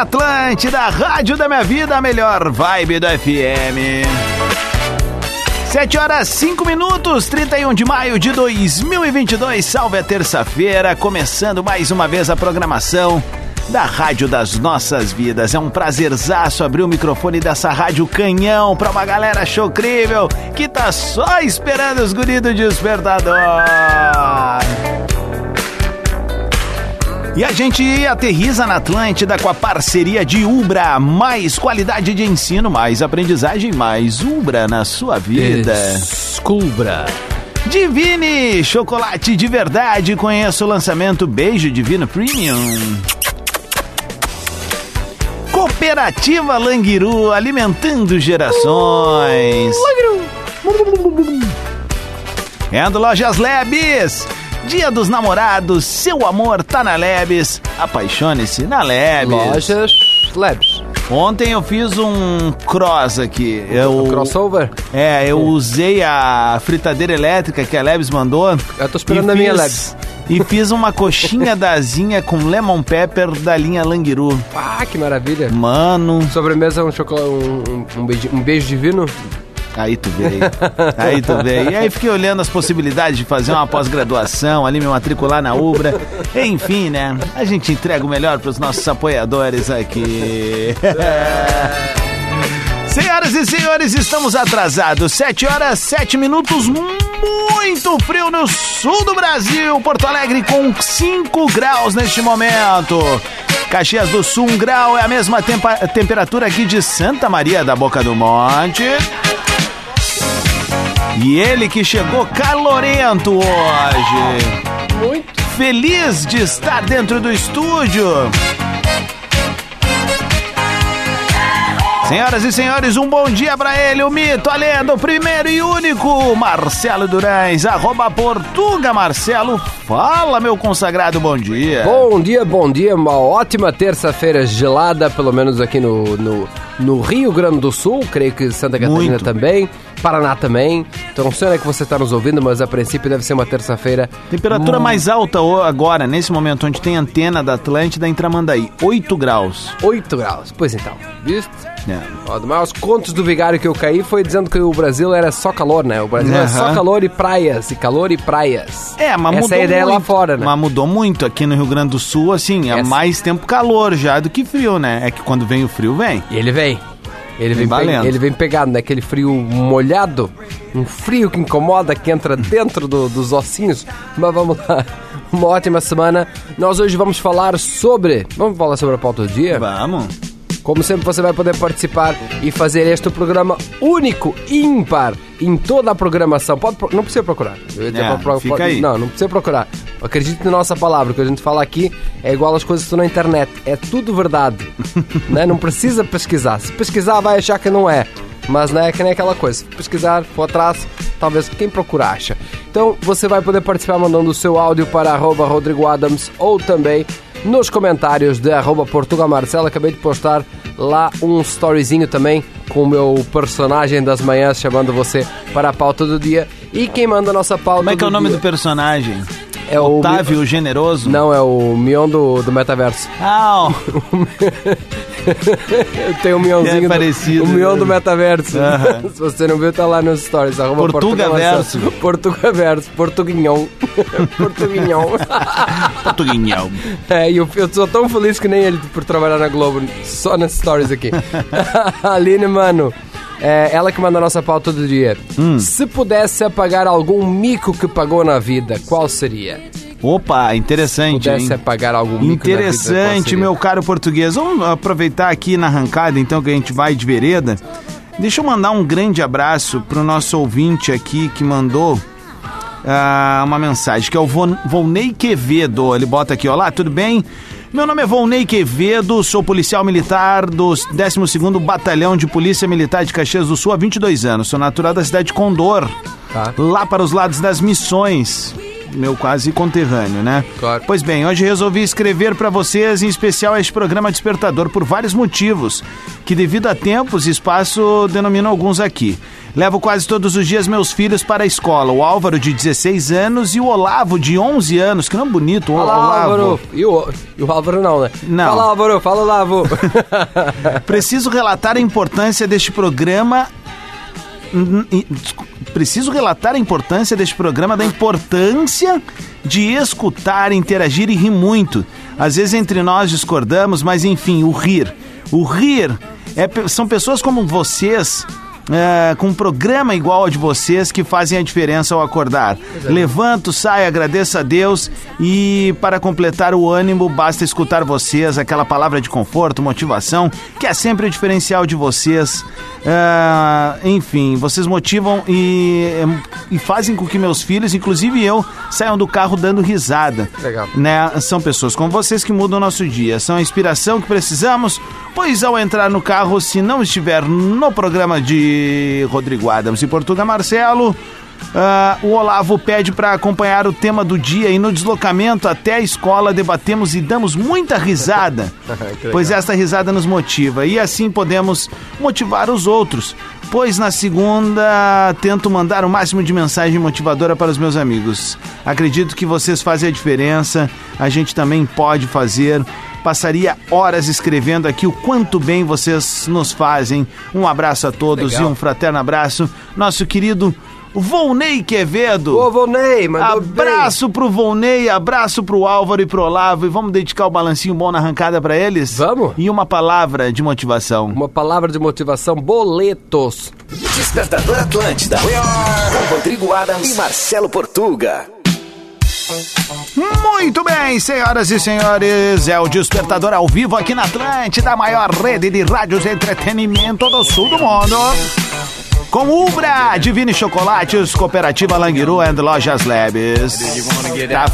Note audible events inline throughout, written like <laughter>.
Atlântida, Rádio da Minha Vida, a melhor vibe do FM. 7 horas 5 minutos, 31 de maio de 2022, salve a terça-feira, começando mais uma vez a programação da Rádio das Nossas Vidas. É um prazerzaço abrir o microfone dessa rádio canhão pra uma galera chocrível que tá só esperando os guris do despertador. E a gente aterriza na Atlântida com a parceria de Ubra. Mais qualidade de ensino, mais aprendizagem, mais Ubra na sua vida. Descubra. Divine, chocolate de verdade. Conheça o lançamento Beijo Divino Premium. Cooperativa Languiru, alimentando gerações. É do Lojas Lebes. Dia dos Namorados, seu amor tá na Lebes. Apaixone-se na Lebes. Lojas Labs. Ontem eu fiz um cross aqui. Eu, Crossover? É, eu usei a fritadeira elétrica que a Lebes mandou. Eu tô esperando a minha Lebes. E fiz uma coxinha <laughs> dazinha com lemon pepper da linha Languiru. Ah, que maravilha. Mano, Sobremesa, um chocolate, um, um, um beijo, um beijo divino. Aí tu veio. Aí tu veio. E aí fiquei olhando as possibilidades de fazer uma pós-graduação, ali me matricular na Ubra. Enfim, né? A gente entrega o melhor pros nossos apoiadores aqui. Senhoras e senhores, estamos atrasados. 7 horas, 7 minutos, muito frio no sul do Brasil. Porto Alegre com 5 graus neste momento. Caxias do Sul, 1 grau, é a mesma temperatura aqui de Santa Maria da Boca do Monte. E ele que chegou calorento hoje. Muito. Feliz de estar dentro do estúdio. Senhoras e senhores, um bom dia pra ele, o mito, a lenda, o primeiro e único, Marcelo Durães, arroba Portuga Marcelo. Fala, meu consagrado, bom dia. Bom dia, bom dia. Uma ótima terça-feira gelada, pelo menos aqui no, no, no Rio Grande do Sul. Creio que Santa Catarina Muito. também. Paraná também. Então não sei onde é que você está nos ouvindo, mas a princípio deve ser uma terça-feira. Temperatura Hum. mais alta agora, nesse momento, onde tem antena da Atlântida em Tramandaí, 8 graus. 8 graus. Pois então, visto? Ó, dos maiores contos do vigário que eu caí foi dizendo que o Brasil era só calor, né? O Brasil é só Aham. calor e praias, e calor e praias. É, mas Essa mudou é a ideia muito. lá fora, né? Mas mudou muito aqui no Rio Grande do Sul, assim, é Essa- mais tempo calor já do que frio, né? É que quando vem o frio, vem. E ele vem. Ele vem, Vem pe- valendo. ele vem pegado, né? Aquele frio molhado, um frio que incomoda, que entra <laughs> dentro do- dos ossinhos. Mas vamos lá, uma ótima semana. Nós hoje vamos falar sobre. Vamos falar sobre a pauta do dia? Vamos. Como sempre, você vai poder participar e fazer este programa único, ímpar, em toda a programação. Pode, pro- não precisa procurar. É, pra- fica aí. Não, não precisa procurar. Acredite na nossa palavra, o que a gente fala aqui é igual às coisas que estão na internet. É tudo verdade. <laughs> né? Não precisa pesquisar. Se pesquisar, vai achar que não é. Mas não é que nem aquela coisa. Se pesquisar, for atrás, talvez quem procura acha. Então você vai poder participar mandando o seu áudio para arroba Rodrigo Adams ou também nos comentários de arroba Portugal Marcelo. Acabei de postar lá um storyzinho também com o meu personagem das manhãs chamando você para a pauta do dia. E quem manda a nossa pauta Como é que é o nome dia do personagem? É o Otávio Generoso? Não, é o Mion do, do Metaverso. Ah, <laughs> tenho um Mionzinho. É do- parecido, O Mion né? do Metaverso. Aham. <laughs> Se você não viu, tá lá nos stories. Portugaverso. Portugaverso. <laughs> Portuguinhão. Portuguinhão. Portuguinhão. É, e eu, eu sou tão feliz que nem ele por trabalhar na Globo, só nas stories aqui. Aline, mano, é ela que manda a nossa pauta do dia. Hum. Se pudesse apagar algum mico que pagou na vida, qual seria? Opa, interessante, Pudesse hein? apagar algum mico na vida, qual Interessante, seria? meu caro português. Vamos aproveitar aqui na arrancada, então, que a gente vai de vereda. Deixa eu mandar um grande abraço pro nosso ouvinte aqui que mandou ah, uma mensagem, que é o Von, Volney Quevedo. Ele bota aqui, olá, tudo bem? Meu nome é Volney Quevedo, sou policial militar do 12º Batalhão de Polícia Militar de Caxias do Sul há 22 anos. Sou natural da cidade de Condor, Tá. lá para os lados das missões. Meu quase conterrâneo, né? Claro. Pois bem, hoje resolvi escrever para vocês, em especial este programa Despertador, por vários motivos, que devido a tempos e espaço denomino alguns aqui. Levo quase todos os dias meus filhos para a escola, o Álvaro de 16 anos e o Olavo de 11 anos, que não bonito, o Olavo. Álvaro. E o, e o Álvaro não, né? Não. Fala, Álvaro. Fala, Olavo. <laughs> <laughs> Preciso relatar a importância deste programa. Hum, hum, descu- Preciso relatar a importância deste programa, da importância de escutar, interagir e rir muito. Às vezes entre nós discordamos, mas enfim, o rir. O rir é são pessoas como vocês. É, com um programa igual ao de vocês que fazem a diferença ao acordar. Levanto, saio, agradeço a Deus e para completar o ânimo basta escutar vocês, aquela palavra de conforto, motivação, que é sempre o diferencial de vocês. Ah, enfim, vocês motivam e, e fazem com que meus filhos, inclusive eu, saiam do carro dando risada. Legal. Né? São pessoas como vocês que mudam o nosso dia. São a inspiração que precisamos, pois ao entrar no carro, se não estiver no programa de Rodrigo Adams e Portuga Marcelo, ah, o Olavo pede para acompanhar o tema do dia e no deslocamento até a escola debatemos e damos muita risada, <laughs> pois esta risada nos motiva e assim podemos motivar os outros. Pois na segunda tento mandar o máximo de mensagem motivadora para os meus amigos. Acredito que vocês fazem a diferença, a gente também pode fazer. Passaria horas escrevendo aqui o quanto bem vocês nos fazem. Um abraço a todos Legal. e um fraterno abraço. Nosso querido Volney Quevedo. Ô, Volney, mandou bem. Abraço pro Volney, abraço pro Álvaro e pro Olavo. E vamos dedicar o balancinho bom na arrancada pra eles? Vamos. E uma palavra de motivação. Uma palavra de motivação, boletos. Despertador Atlântida. Com Rodrigo Adams e Marcelo Portuga. Muito bem, senhoras e senhores, é o Despertador ao vivo aqui na Atlântida, a maior rede de rádios de entretenimento do sul do mundo. Com Ubra, Divine Chocolates, Cooperativa Langiru and Lojas Labs. Tá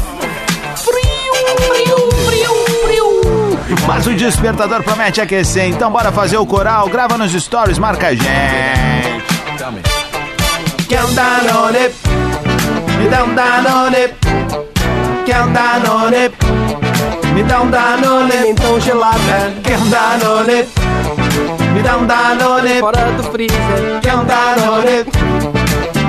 frio, frio, frio. Mas o Despertador promete aquecer, então bora fazer o coral, grava nos stories, marca a gente. Quer um Danone? Me um Danone. Quer um Danone? Me dá um Danone. Então gelado, Quer um Danone? Me dá um Danone. fora do freezer. Quer um Danone?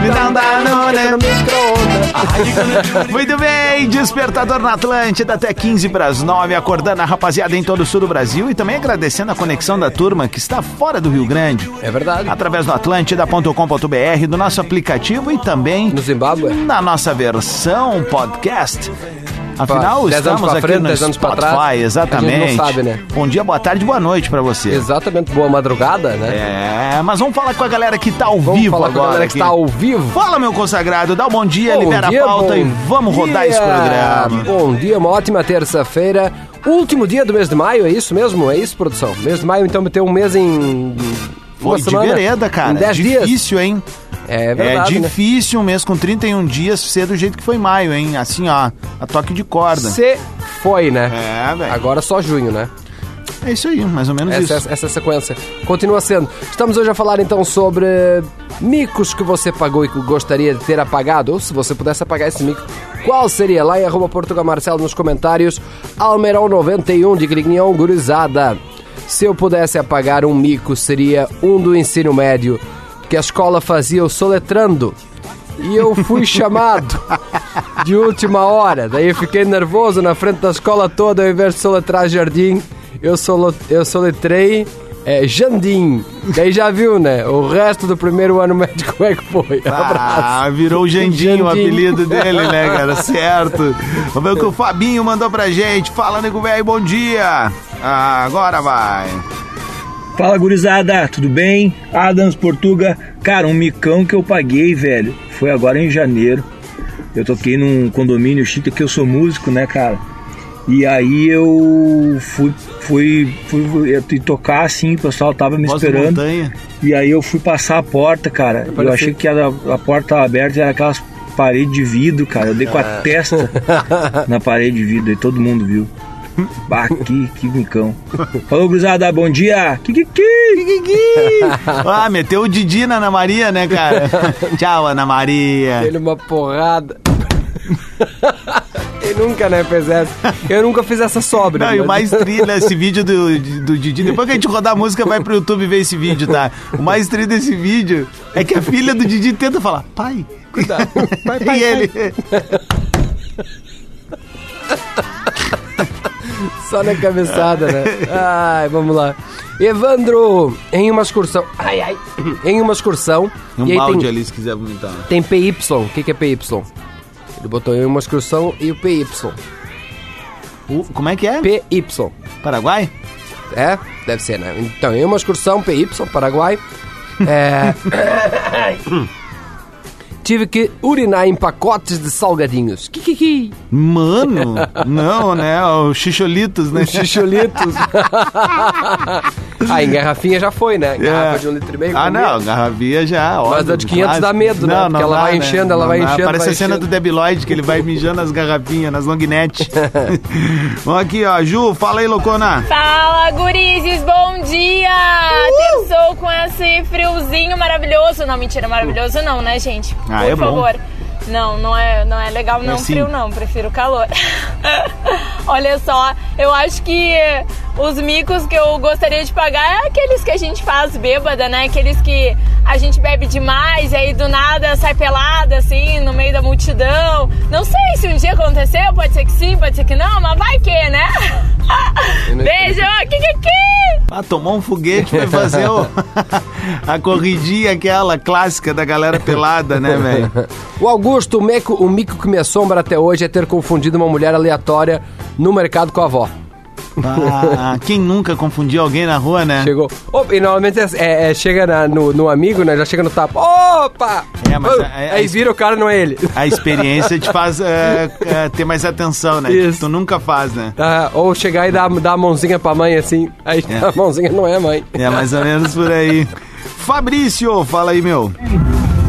Me dá um Danone. No micro-ondas. Muito bem, Despertador na Atlântida até 15 para as 9, acordando a rapaziada em todo o sul do Brasil e também agradecendo a conexão da turma que está fora do Rio Grande. É verdade. Através do atlântida.com.br, do nosso aplicativo e também No Zimbábue. na nossa versão podcast. Afinal, Dez estamos aqui frente, no dez anos pra Spotify, trás. exatamente. Sabe, né? Bom dia, boa tarde, boa noite pra você. Exatamente, boa madrugada, né? É, mas vamos falar com a galera que tá ao Vamos vivo falar com a agora. galera que aqui. está ao vivo. Fala, meu consagrado, dá um bom dia, Bom libera dia, a pauta e vamos rodar dia. esse programa. Bom dia, uma ótima terça-feira. Último dia do mês de maio, é isso mesmo? É isso, produção? Mês de maio, então, meteu um mês em. Foi uma de semana, vereda, cara. Em 10 dias. difícil, hein? É verdade. é né? difícil um mês com 31 dias ser do jeito que foi maio, hein? Assim, ó, a toque de corda. Se foi, né? É, velho. Agora só junho, né? É isso aí, mais ou menos Essa, isso. essa é a sequência. Continua sendo. Estamos hoje a falar então sobre micos que você pagou e que gostaria de ter apagado. Ou se você pudesse apagar esse mico, qual seria? Lá em arroba Portugal Marcelo nos comentários. Almerão91 de Grignion Gurizada. Se eu pudesse apagar um mico, seria um do ensino médio, que a escola fazia o soletrando. E eu fui <laughs> chamado de última hora. Daí eu fiquei nervoso na frente da escola toda, ao invés de soletrar jardim, eu, solo, eu soletrei é, Jandim. Daí já viu, né? O resto do primeiro ano médio, como é que foi? Abraço. Ah, virou o Jandinho, o Jandim. apelido dele, né, cara? <laughs> Certo. Vamos ver o que o Fabinho mandou pra gente. Fala, nego velho, bom dia. Ah, agora vai. Fala gurizada, tudo bem? Adams Portuga, cara, um micão que eu paguei, velho, foi agora em janeiro. Eu toquei num condomínio chique que eu sou músico, né, cara? E aí eu fui, fui, fui, fui eu tocar assim, o pessoal tava me Voz esperando. E aí eu fui passar a porta, cara. Eu parecia- achei que era, a porta tava aberta e era aquelas paredes de vidro, cara. Eu dei com a testa <laughs> na parede de vidro e todo mundo viu. <laughs> Bah, que, que micão. Falou, cruzada, bom dia. Kikiki. <laughs> Ah, meteu o Didi na Ana Maria, né, cara? <laughs> Tchau, Ana Maria. Ele uma porrada. Quem nunca, né, fez essa? Eu nunca fiz essa sobra. Não, e o mas- mais tri desse vídeo do, do Didi, depois que a gente rodar a música, vai pro YouTube ver esse vídeo, tá? O mais tri desse vídeo é que a filha do Didi tenta falar, pai, Cuidado. Pai, pai, e ele. <laughs> Só na cabeçada, né? Ai, vamos lá. Evandro, em uma excursão. Ai, ai. Em uma excursão. Um e aí balde tem, ali se quiser vomitar. tem PY. O que, que é PY? Ele botou em uma excursão e o PY. O- como é que é? PY. Paraguai? É? Deve ser, né? Então, em uma excursão PY, Paraguai. É. <laughs> <coughs> Tive que urinar em pacotes de salgadinhos. Kikiki. Mano, não, né? O Xixolitos, né? Xixolitos. <laughs> ah, em garrafinha já foi, né? Garrafa de um litro e meio. Ah, comi. não, garrafinha já. óbvio, a de 500 clássico. dá medo, né? Porque ela vai enchendo, ela vai Não dá. enchendo, Parece vai a cena enchendo. do Debi Lloyd, que ele vai mijando as garrafinhas, nas long net. <laughs> Vamos aqui, ó. Ju, fala aí, loucona. Fala, gurizes, bom dia! Terçou com esse friozinho maravilhoso. Não, mentira, maravilhoso não, né, gente? Ah, Por é bom. favor. Não, não é, não é legal não, sim. frio não, prefiro calor. <laughs> Olha só, eu acho que os micos que eu gostaria de pagar é aqueles que a gente faz bêbada, né? Aqueles que a gente bebe demais e aí do nada sai pelada, assim, no meio da multidão. Não sei se um dia aconteceu, pode ser que sim, pode ser que não, mas vai que, né? <laughs> Beijo, Kikiki! Ah, tomou um foguete, foi fazer o- <laughs> a corridinha aquela clássica da galera pelada, né, velho? O Augusto, o mico, o mico que me assombra até hoje é ter confundido uma mulher aleatória no mercado com a avó. Ah, quem nunca confundiu alguém na rua, né? Chegou. Opa, e normalmente é, é- é- chega na- no, no amigo, né? Já chega no tapa. Opa! É, mas Oh, é- é- aí vira o cara, não é ele. A experiência te faz <laughs> é, é, ter mais atenção, né? Isso. Tu nunca faz, né? Ah, ou chegar e dar, dar a mãozinha pra mãe assim. Aí É. <laughs> a mãozinha não é a mãe. É mais ou menos por aí. Fabrício, fala aí, meu.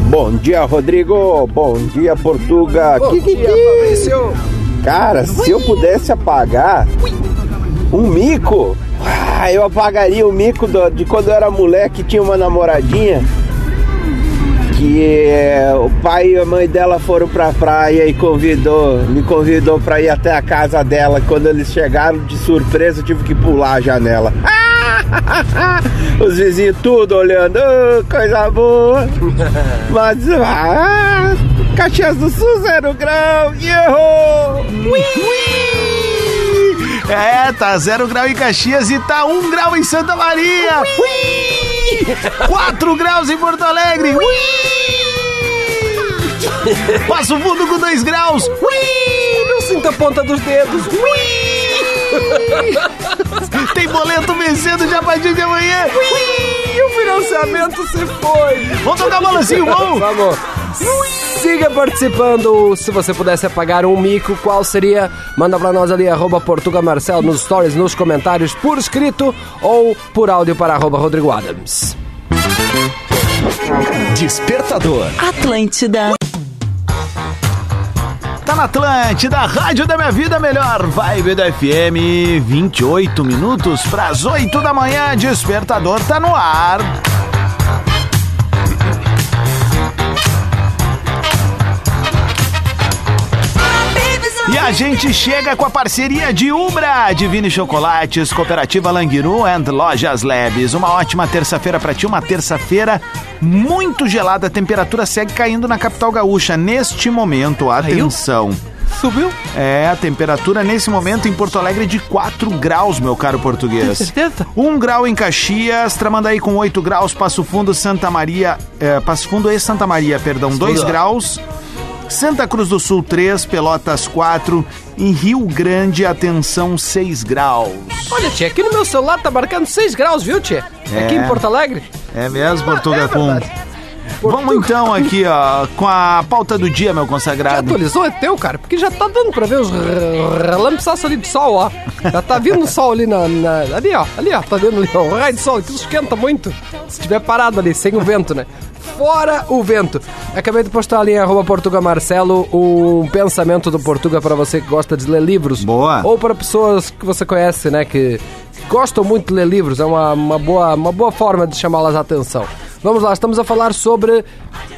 Bom dia, Rodrigo. Bom dia, Portuga. Bom Kikiki. dia, Fabrício. Cara, se eu pudesse apagar um mico, ah, eu apagaria o mico do- de quando eu era moleque tinha uma namoradinha que eh, o pai e a mãe dela foram pra praia e convidou, me convidou pra ir até a casa dela. Quando eles chegaram de surpresa, eu tive que pular a janela. <laughs> Os vizinhos tudo olhando, "Ah, coisa boa. <laughs> Mas, ah, Caxias do Sul, zero grau, e errou! É, tá zero grau em Caxias e tá um grau em Santa Maria. Ui! Quatro graus em Porto Alegre. Ui! Passo Fundo com dois graus. Ui! Não sinta a ponta dos dedos. Tem boleto vencendo já a partir de amanhã. E o financiamento se foi. Vamos tocar balancinho bom. Vamos. Siga participando. Se você pudesse apagar um mico, qual seria? Manda pra nós ali, arroba Portuga Marcel, nos stories, nos comentários, por escrito ou por áudio para arroba Rodrigo Adams. Despertador. Atlântida. Tá na Atlântida, Rádio da Minha Vida, melhor vibe da FM. 28 minutos pras 8 da manhã. Despertador tá no ar. A gente chega com a parceria de Ubra, Divine Chocolates, Cooperativa Languiru and Lojas Labs. Uma ótima terça-feira pra ti, uma terça-feira muito gelada. A temperatura segue caindo na capital gaúcha. Neste momento, atenção. Subiu? É, a temperatura nesse momento em Porto Alegre é de 4 graus, meu caro português. certeza? 1 grau em Caxias, Tramandaí com 8 graus, Passo Fundo, Santa Maria, é, Passo Fundo e Santa Maria, perdão, 2 graus. Santa Cruz do Sul 3, Pelotas 4, em Rio Grande, atenção, 6 graus. Olha, tia, aqui no meu celular tá marcando 6 graus, viu, tia? É. Aqui em Porto Alegre. É mesmo, Portugal é verdade. Vamos então aqui, ó, com a pauta do dia, meu Já consagrado. atualizou? É teu, cara? Porque já tá dando pra ver os relâmpagos ali de sol, ó. Já tá vindo o sol ali na, na- Ali, ó. Ali, ó. Tá vendo ali, ó. O raio de sol. Aquilo esquenta muito. Se tiver parado ali, sem o vento, né? Fora o vento. Acabei de postar ali em arroba Portuga Marcelo um pensamento do Portuga pra você que gosta de ler livros. Boa. Ou para pessoas que você conhece, né? Que gostam muito de ler livros. É uma, uma, boa, uma boa forma de chamá-las a atenção. Vamos lá, estamos a falar sobre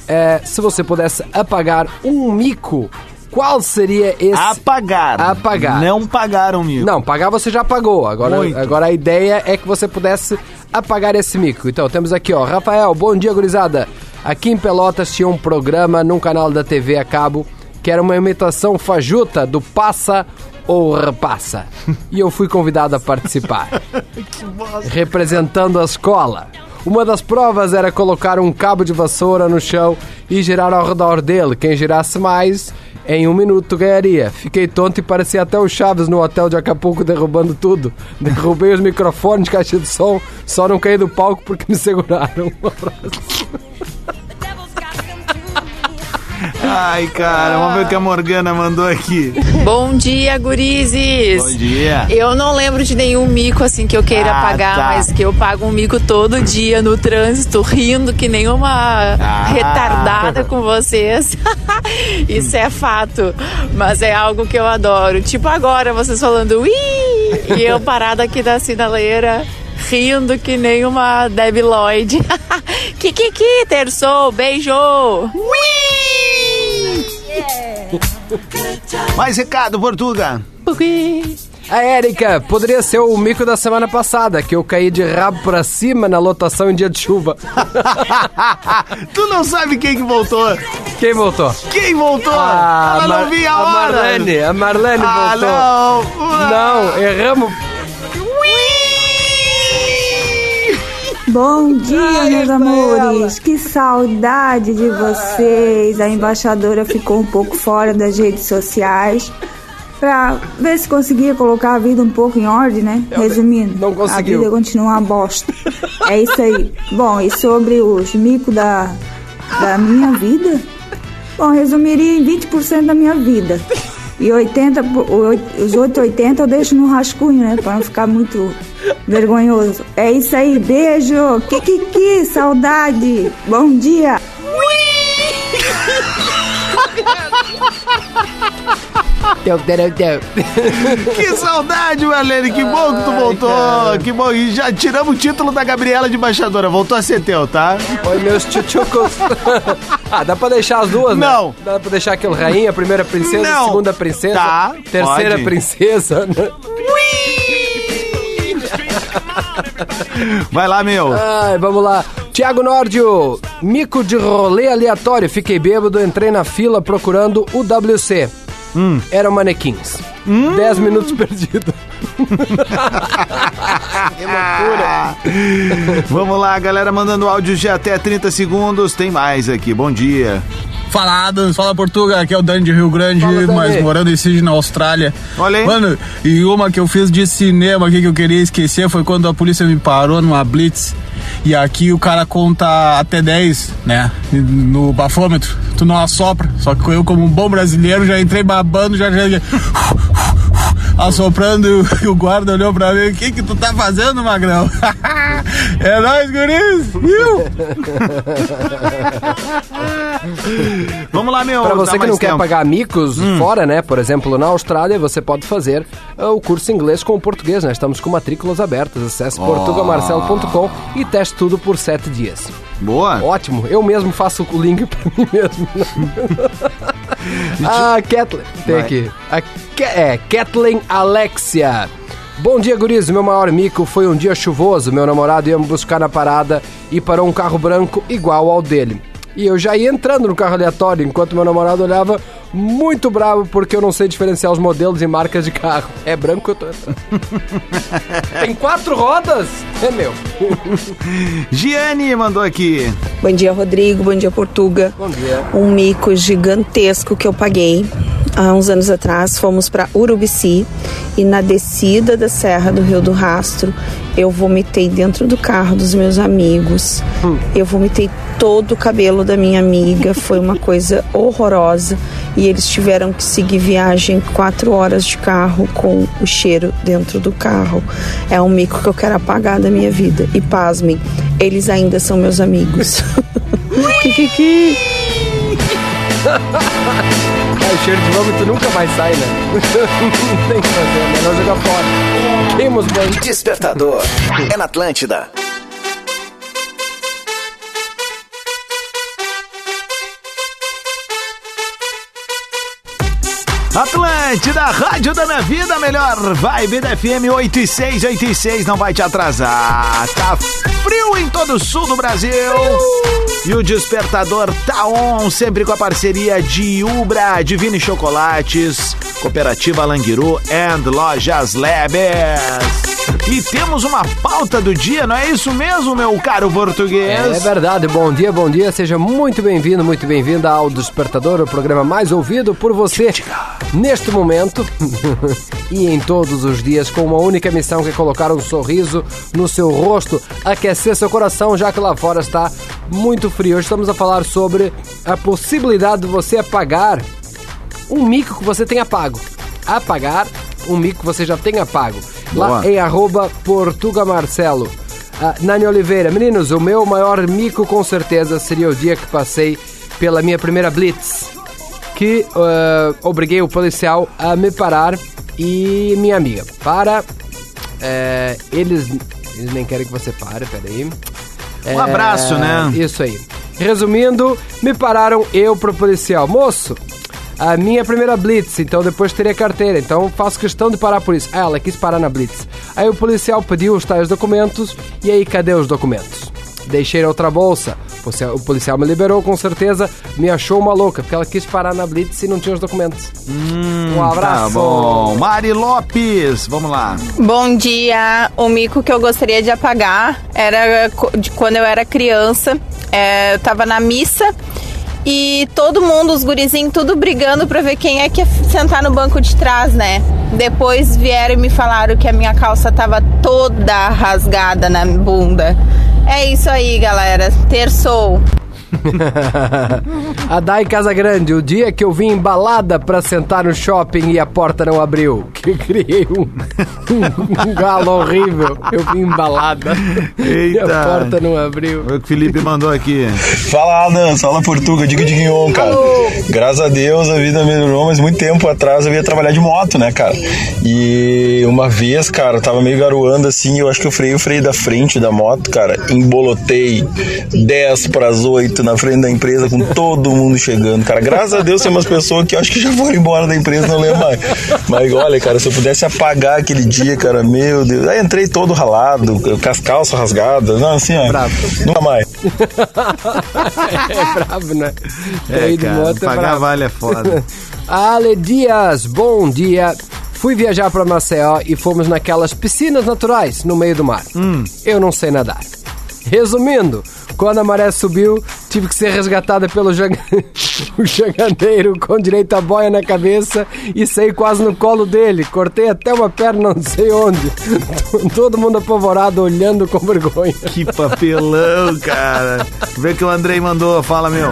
é, se você pudesse apagar um mico, qual seria esse? Apagar. Apagar. Não pagaram, mico. Não, pagar você já pagou. Agora, Muito. agora a ideia é que você pudesse apagar esse mico. Então, temos aqui, ó, Rafael, bom dia, gurizada. Aqui em Pelotas tinha um programa num canal da TV a cabo que era uma imitação fajuta do Passa ou Repassa. <laughs> E eu fui convidado a participar. <laughs> representando a escola. Uma das provas era colocar um cabo de vassoura no chão e girar ao redor dele. Quem girasse mais, em um minuto ganharia. Fiquei tonto e parecia até o Chaves no hotel de Acapulco derrubando tudo. Derrubei os microfones, caixa de som, só não caí do palco porque me seguraram. Um abraço. Ai, cara, vamos ver o que a Morgana mandou aqui. Bom dia, gurizes! Bom dia. Eu não lembro de nenhum mico assim que eu queira Ah, pagar, tá. mas que eu pago um mico todo dia no trânsito, rindo que nem uma Ah. retardada com vocês. <laughs> Isso é fato, mas é algo que eu adoro. Tipo agora, vocês falando ui! E eu parada aqui da sinaleira. Rindo que nem uma Debbie Lloyd. <laughs> Kikiki, terçou, beijo! Mais recado, Portuga. A Érica, poderia ser o mico da semana passada, que eu caí de rabo pra cima na lotação em dia de chuva. <laughs> tu não sabe quem que voltou. Quem voltou? Quem voltou? Ela Mar- não via a a hora. Marlene, a Marlene Ah, voltou. não. Não, erramos. Bom dia, meus amores. Que saudade de vocês. A embaixadora ficou um pouco fora das redes sociais pra ver se conseguia colocar a vida um pouco em ordem, né? Resumindo, não conseguiu. a vida continua uma bosta. É isso aí. Bom, e sobre os micos da, da minha vida? Bom, resumiria em 20% da minha vida. E 80, po- o oit- os outros 80 eu deixo no rascunho, né? Pra não ficar muito vergonhoso. É isso aí, beijo! Kikiki, saudade! Bom dia! Que saudade, Marlene. Que bom que tu voltou. Que bom. E já tiramos o título da Gabriela de embaixadora. Voltou a ser teu, tá? Oi, meus tchutchucos. Ah, dá pra deixar as duas, né? Não. Dá pra deixar aquele rainha, primeira princesa, Não. segunda princesa, Tá, terceira pode. princesa. né? Vai lá, meu. Ai, vamos lá. Tiago Nórdio, mico de rolê aleatório. Fiquei bêbado, entrei na fila procurando o WC. Hum. Eram manequins. 10 minutos <laughs> perdido. <laughs> <laughs> que loucura. Vamos lá, galera, mandando áudios de até 30 segundos. Tem mais aqui. Bom dia. Fala Adams, fala Portuga, aqui é o Dani de Rio Grande, Fala, mas morando em Sydney, na Austrália. Olha aí. Mano, e uma que eu fiz de cinema aqui que eu queria esquecer foi quando a polícia me parou numa blitz. E aqui o cara conta até 10, né? No bafômetro. Tu não assopra. Só que eu, como um bom brasileiro, já entrei babando, já. já assoprando <laughs> e o guarda olhou pra mim: O que que tu tá fazendo, magrão? <laughs> é nóis, guris! Viu? <laughs> Vamos lá, meu. Pra você que não quer tempo. pagar micos Hum. fora, né? Por exemplo, na Austrália, você pode fazer ah, o curso inglês com o português, né? Estamos com matrículas abertas. Acesse portugamarcelo.com e teste tudo por sete dias. Boa. Ótimo, eu mesmo faço o link <laughs> pra mim mesmo. ah, Kathleen, tem Vai. aqui. A Ke- é, Kathleen Alexia. Bom dia, guris. Meu maior mico foi um dia chuvoso. Meu namorado ia me buscar na parada e parou um carro branco igual ao dele. E eu já ia entrando no carro aleatório, enquanto meu namorado olhava muito bravo porque eu não sei diferenciar os modelos e marcas de carro. É branco que eu tô entrando. <laughs> Tem quatro rodas? É meu. Giane mandou aqui. Bom dia, Rodrigo. Bom dia, Portuga. Bom dia. Um mico gigantesco que eu paguei há uns anos atrás. Fomos para Urubici e na descida da Serra do Rio do Rastro Eu vomitei dentro do carro dos meus amigos. Eu vomitei todo o cabelo da minha amiga. Foi uma <laughs> coisa horrorosa. E eles tiveram que seguir viagem quatro horas de carro com o cheiro dentro do carro. É um mico que eu quero apagar da minha vida. E pasmem, eles ainda são meus amigos. <laughs> Kikiki. <laughs> O cheiro de vômito nunca mais sai, né? <laughs> Não tem que fazer, é melhor jogar fora. Queimos bem. Despertador. É na Atlântida. Atlântida, Rádio da Minha Vida, melhor vibe da FM 8686, não vai te atrasar. Tá frio em todo o sul do Brasil. E o despertador tá on, sempre com a parceria de Ubra, Divine Chocolates, Cooperativa Languiru and Lojas Lebes. E temos uma pauta do dia, não é isso mesmo, meu caro português? É verdade, bom dia, bom dia, seja muito bem-vindo, muito bem-vinda ao Despertador, o programa mais ouvido por você neste momento <laughs> e em todos os dias, com uma única missão que é colocar um sorriso no seu rosto, aquecer seu coração, já que lá fora está muito frio. Hoje estamos a falar sobre a possibilidade de você apagar um mico que você tenha pago. Apagar um mico que você já tenha pago. Lá Boa. em arroba Portuga Marcelo. Ah, Nani Oliveira, meninos, o meu maior mico com certeza seria o dia que passei pela minha primeira blitz. Que ah, obriguei o policial a me parar e minha amiga. Para. eh, eles, eles nem querem que você pare, peraí. Um abraço, né? Isso aí. Resumindo, me pararam eu pro policial. Moço, a minha primeira blitz, então depois teria carteira, então faço questão de parar por isso. Ah, ela quis parar na blitz. Aí o policial pediu os tais documentos, e aí cadê os documentos? Deixei outra bolsa. O policial- me liberou, com certeza, me achou uma louca, porque ela quis parar na blitz e não tinha os documentos. um abraço. Tá bom. Mari Lopes, vamos lá. Bom dia. O mico que eu gostaria de apagar era de quando eu era criança. É, eu tava na missa e todo mundo, os gurizinhos, tudo brigando pra ver quem é que ia sentar no banco de trás, né? Depois vieram e me falaram que a minha calça tava toda rasgada na bunda. É isso aí, galera. Terçou. <laughs> a Dai Casagrande, o dia que eu vim embalada pra sentar no shopping e a porta não abriu. <laughs> Que criei um, um, galo horrível. Eu vim embalada Eita. e a porta não abriu. Foi o que o Felipe mandou aqui. Fala, Adams. Fala, Portuga. Diga de guion, cara. Graças a Deus a vida melhorou, mas muito tempo atrás eu ia trabalhar de moto, né, cara? E uma vez, cara, eu tava meio garoando assim, eu acho que eu freio, o freio da frente da moto, cara. Embolotei 10 pras 8 na frente da empresa com todo mundo chegando, cara. Graças a Deus tem umas pessoas que eu acho que já foram embora da empresa, não lembro mais. Mas olha, cara, se eu pudesse apagar aquele dia, cara, meu Deus. Aí entrei todo ralado, com as calças rasgadas, não, assim, ó. Bravo. Nunca mais. <laughs> é bravo, né? É, é cara, pagar é vale é foda. <laughs> Ale Dias, bom dia. Fui viajar para Maceió e fomos naquelas piscinas naturais no meio do mar. Hum. Eu não sei nadar. Resumindo, quando a maré subiu, tive que ser resgatada pelo jang... <laughs> o jangadeiro com direito a boia na cabeça e saí quase no colo dele. Cortei até uma perna, não sei onde. <laughs> Todo mundo apavorado, olhando com vergonha. Que papelão, cara. Vê o que o Andrei mandou, fala, meu.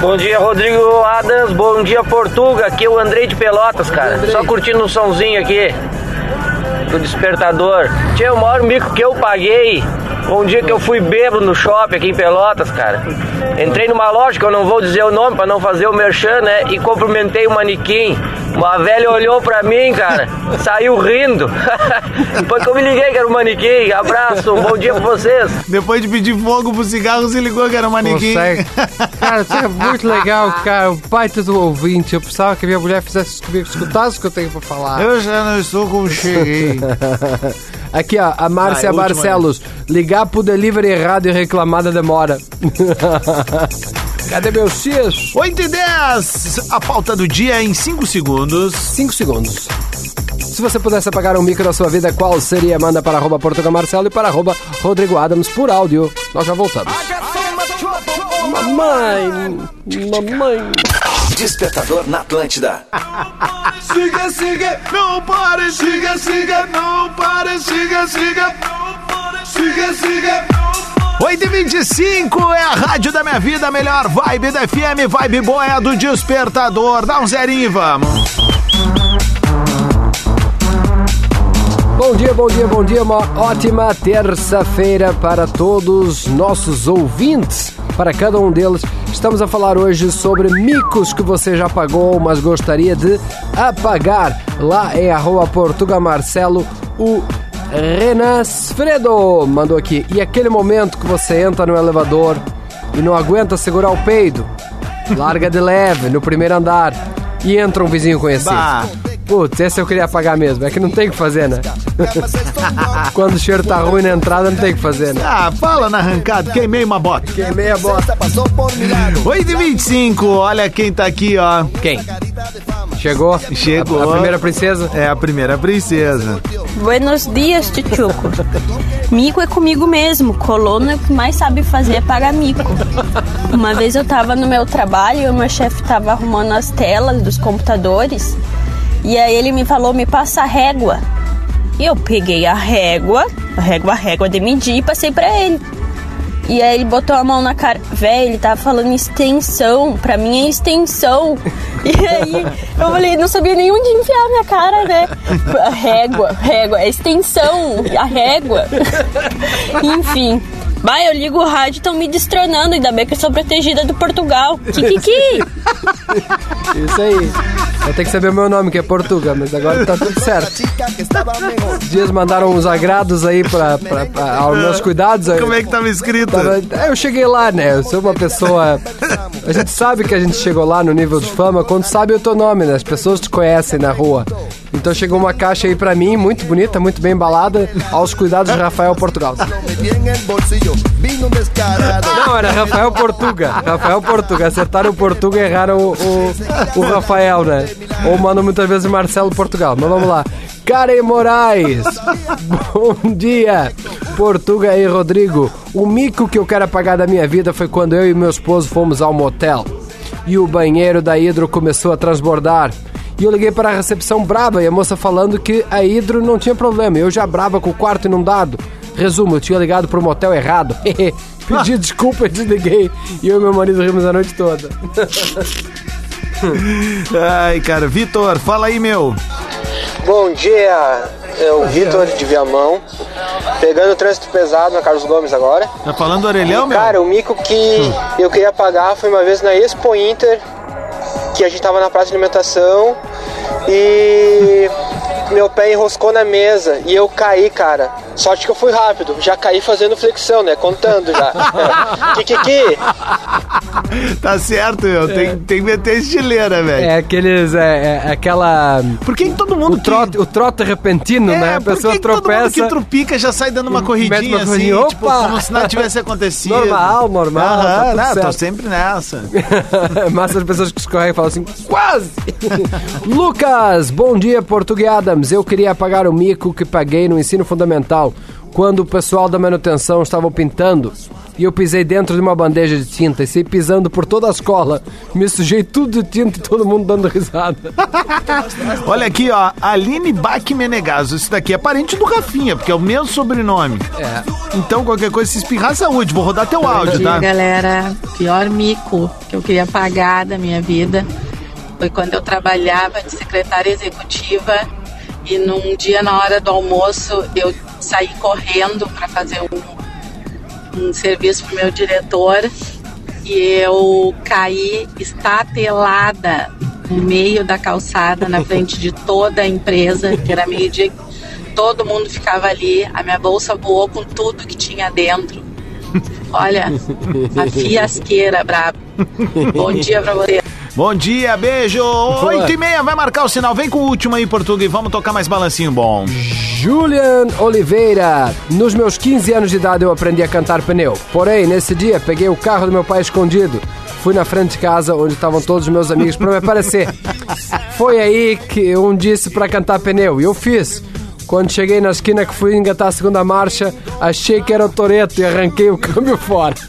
Bom dia, Rodrigo Adams. Bom dia, Portuga. Aqui é o Andrei de Pelotas, cara. Só curtindo um somzinho aqui do despertador. Tinha o maior mico que eu paguei. Um dia que eu fui bêbado no shopping aqui em Pelotas, cara. Entrei numa loja que eu não vou dizer o nome pra não fazer o merchan, né? E cumprimentei o manequim. Uma velha olhou pra mim, cara. <laughs> Saiu rindo. <laughs> Depois que eu me liguei que era o manequim. Abraço, um bom dia pra vocês. Depois de pedir fogo pro cigarro, se ligou que era um manequim. Consegue. Cara, isso é <laughs> muito legal, cara. O baita do ouvinte. Eu precisava que a minha mulher fizesse isso comigo, escutasse o que eu tenho pra falar. Eu já não estou como cheguei. Aqui, ó, a Márcia Vai, Barcelos. Ligar pro delivery errado e reclamar da demora. Cadê meu X? 8 e 10. A pauta do dia em 5 segundos. 5 segundos. Se você pudesse apagar um micro da sua vida, qual seria? Manda para arroba Portugal Marcelo e para arroba Rodrigo Adams por áudio. Nós já voltamos. Mamãe, mamãe. Despertador na Atlântida. Siga, siga, não pare, siga, siga, não pare, siga, siga, não pare. 8 e 25 é a rádio da minha vida, melhor vibe da FM, vibe boa é a do despertador. Dá um zerinho e vamos. Bom dia, bom dia, bom dia. Uma ótima terça-feira para todos nossos ouvintes. Para cada um deles, estamos a falar hoje sobre micos que você já pagou, mas gostaria de apagar. Lá em arroba Portuga Marcelo, o Renan Sfredo mandou aqui. E aquele momento que você entra no elevador e não aguenta segurar o peido, larga de leve no primeiro andar e entra um vizinho conhecido. Bah. Putz, esse eu queria apagar mesmo. É que não tem o que fazer, né? <laughs> Quando o cheiro tá ruim na entrada, não tem o que fazer, né? Ah, fala na arrancada, queimei uma bota. Queimei a bota. 8 e 25 olha quem tá aqui, ó. Quem? Chegou? Chegou. A, a primeira princesa? É a primeira princesa. Buenos dias, tchutchuco. Mico é comigo mesmo. Colono é o que mais sabe fazer é pagar mico. Uma vez eu tava no meu trabalho e o meu chefe tava arrumando as telas dos computadores. E aí ele me falou, me passa a régua. E eu peguei a régua, a régua, a régua de medir e passei pra ele. E aí ele botou a mão na cara. Véi, ele tava falando extensão. Pra mim é extensão. <laughs> E aí eu falei, não sabia nem onde enfiar minha cara, né? A régua, régua, é extensão, a régua. <laughs> Enfim. Vai, eu ligo o rádio estão me destronando. Ainda bem que eu sou protegida do Portugal. Kikiki! <laughs> Isso aí. Eu tenho que saber o meu nome, que é Portuga, mas agora tá tudo certo. Os dias mandaram uns agrados aí pra, pra, pra- aos meus cuidados. aí. Como é que tava escrito? Tava- eu cheguei lá, né? Eu sou uma pessoa. A gente sabe que a gente chegou lá no nível de fama quando sabe o teu nome, né? As pessoas te conhecem na rua. Então chegou uma caixa aí pra mim, muito bonita, muito bem embalada, aos cuidados de Rafael Portugal. Não, era Rafael Portuga. Rafael Portuga. Acertaram o Portuga e o, o, o Rafael, né? Ou mandam muitas vezes Marcelo Portugal. Mas vamos lá. Karen Moraes. Bom dia. Portuga e Rodrigo. O mico que eu quero apagar da minha vida foi quando eu e meu esposo fomos ao motel. E o banheiro da Hidro começou a transbordar. E eu liguei para a recepção brava e a moça falando que a Hidro não tinha problema. Eu já brava com o quarto inundado. Resumo, eu tinha ligado pro motel errado. <laughs> Pedi <laughs> desculpa e desliguei. E eu e meu marido rimos a noite toda. Ai, cara, Vitor, fala aí, meu. Bom dia, é o Vitor de Viamão, pegando o trânsito pesado na Carlos Gomes agora. Tá falando do orelhão, E, meu? Cara, o mico que eu queria pagar foi uma vez na Expo Inter, que a gente tava na praça de alimentação e meu pé enroscou na mesa e eu caí, cara. Sorte que eu fui rápido, já caí fazendo flexão, né? Contando já. <laughs> É. Kikiki! Tá certo, meu. Tem, tem que meter estileira, velho. É aqueles. É, é aquela. Por que, que todo mundo. O trote, o trote repentino, né? A pessoa que que todo tropeça. mundo que trupica já sai dando uma corridinha mete uma assim, corridinha. tipo, Opa! como se nada tivesse acontecido. Normal, normal, Aham, tá não, tô sempre nessa. <laughs> Massa as pessoas que escorregam e falam assim, quase! <laughs> Lucas, bom dia, Português Adams. Eu queria pagar o mico que paguei no ensino fundamental quando o pessoal da manutenção estavam pintando e eu pisei dentro de uma bandeja de tinta e saí pisando por toda a escola. Me sujei tudo de tinta e todo mundo dando risada. <laughs> Olha aqui, ó, Aline Bach Menegaso. Isso daqui é parente do Rafinha, porque é o mesmo sobrenome. É. Então, qualquer coisa, se espirrar, saúde. Vou rodar teu Bom áudio, dia, tá? galera. Pior mico que eu queria pagar da minha vida foi quando eu trabalhava de secretária executiva e num dia na hora do almoço eu saí correndo para fazer um, um serviço pro meu diretor e eu caí estatelada no meio da calçada na frente de toda a empresa, que era meio-dia, todo mundo ficava ali, a minha bolsa voou com tudo que tinha dentro. Olha, a fiasqueira braba. Bom dia pra você. Bom dia, beijo. Oito e meia, vai marcar o sinal. Vem com o último aí, Português. Vamos tocar mais balancinho bom. Julian Oliveira. Nos meus 15 anos de idade eu aprendi a cantar pneu. Porém, nesse dia, peguei o carro do meu pai escondido. Fui na frente de casa onde estavam todos os meus amigos para me aparecer. <laughs> Foi aí que um disse para cantar pneu e eu fiz. Quando cheguei na esquina que fui engatar a segunda marcha, achei que era o Toreto e arranquei o câmbio fora. <laughs>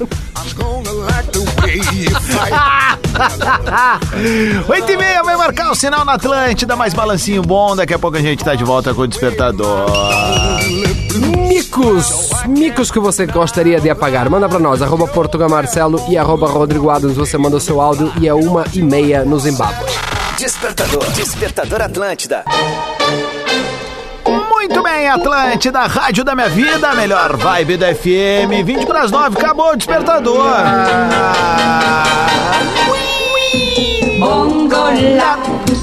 <laughs> Oito e meia vai marcar o sinal na Atlântida, mais balancinho bom. Daqui a pouco a gente tá de volta com o despertador. Micos, micos que você gostaria de apagar. Manda pra nós, arroba Portuga Marcelo e arroba Rodrigo Adams. Você manda o seu áudio e é uma e meia no Zimbábue. Despertador. Despertador Atlântida. Muito bem, Atlântida, Rádio da Minha Vida, a melhor vibe da FM. 20 para as 9, acabou o despertador. Bongo la,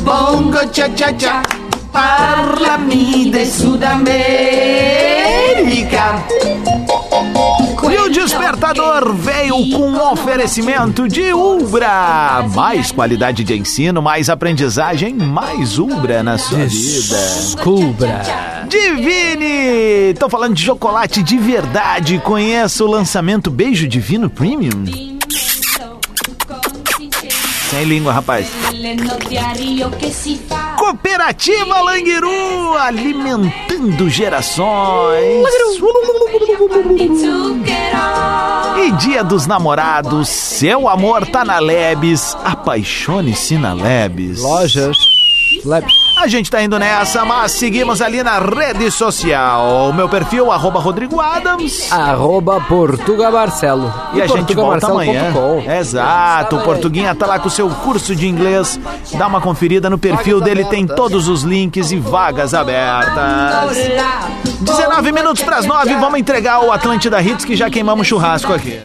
bongo cha cha cha, parlami de Sudamérica. E o despertador veio com um oferecimento de Ubra. Mais qualidade de ensino, mais aprendizagem, mais Ubra na sua vida. Descubra. Divine! Tô falando de chocolate de verdade. Conheça o lançamento Beijo Divino Premium. Sem língua, rapaz. Cooperativa Languiru, alimentando gerações. E Dia dos Namorados, seu amor tá na Lebes, apaixone-se na Lebes. Lojas A gente tá indo nessa, mas seguimos ali na rede social. O meu perfil, arroba Rodrigo Adams. Arroba Portuga Marcelo. E, a gente volta amanhã. Exato, o Portuguinha tá lá com o seu curso de inglês. Dá uma conferida no perfil dele, tem todos os links e vagas abertas. 19 minutos pras 9, vamos entregar o Atlântida Hits que já queimamos churrasco aqui.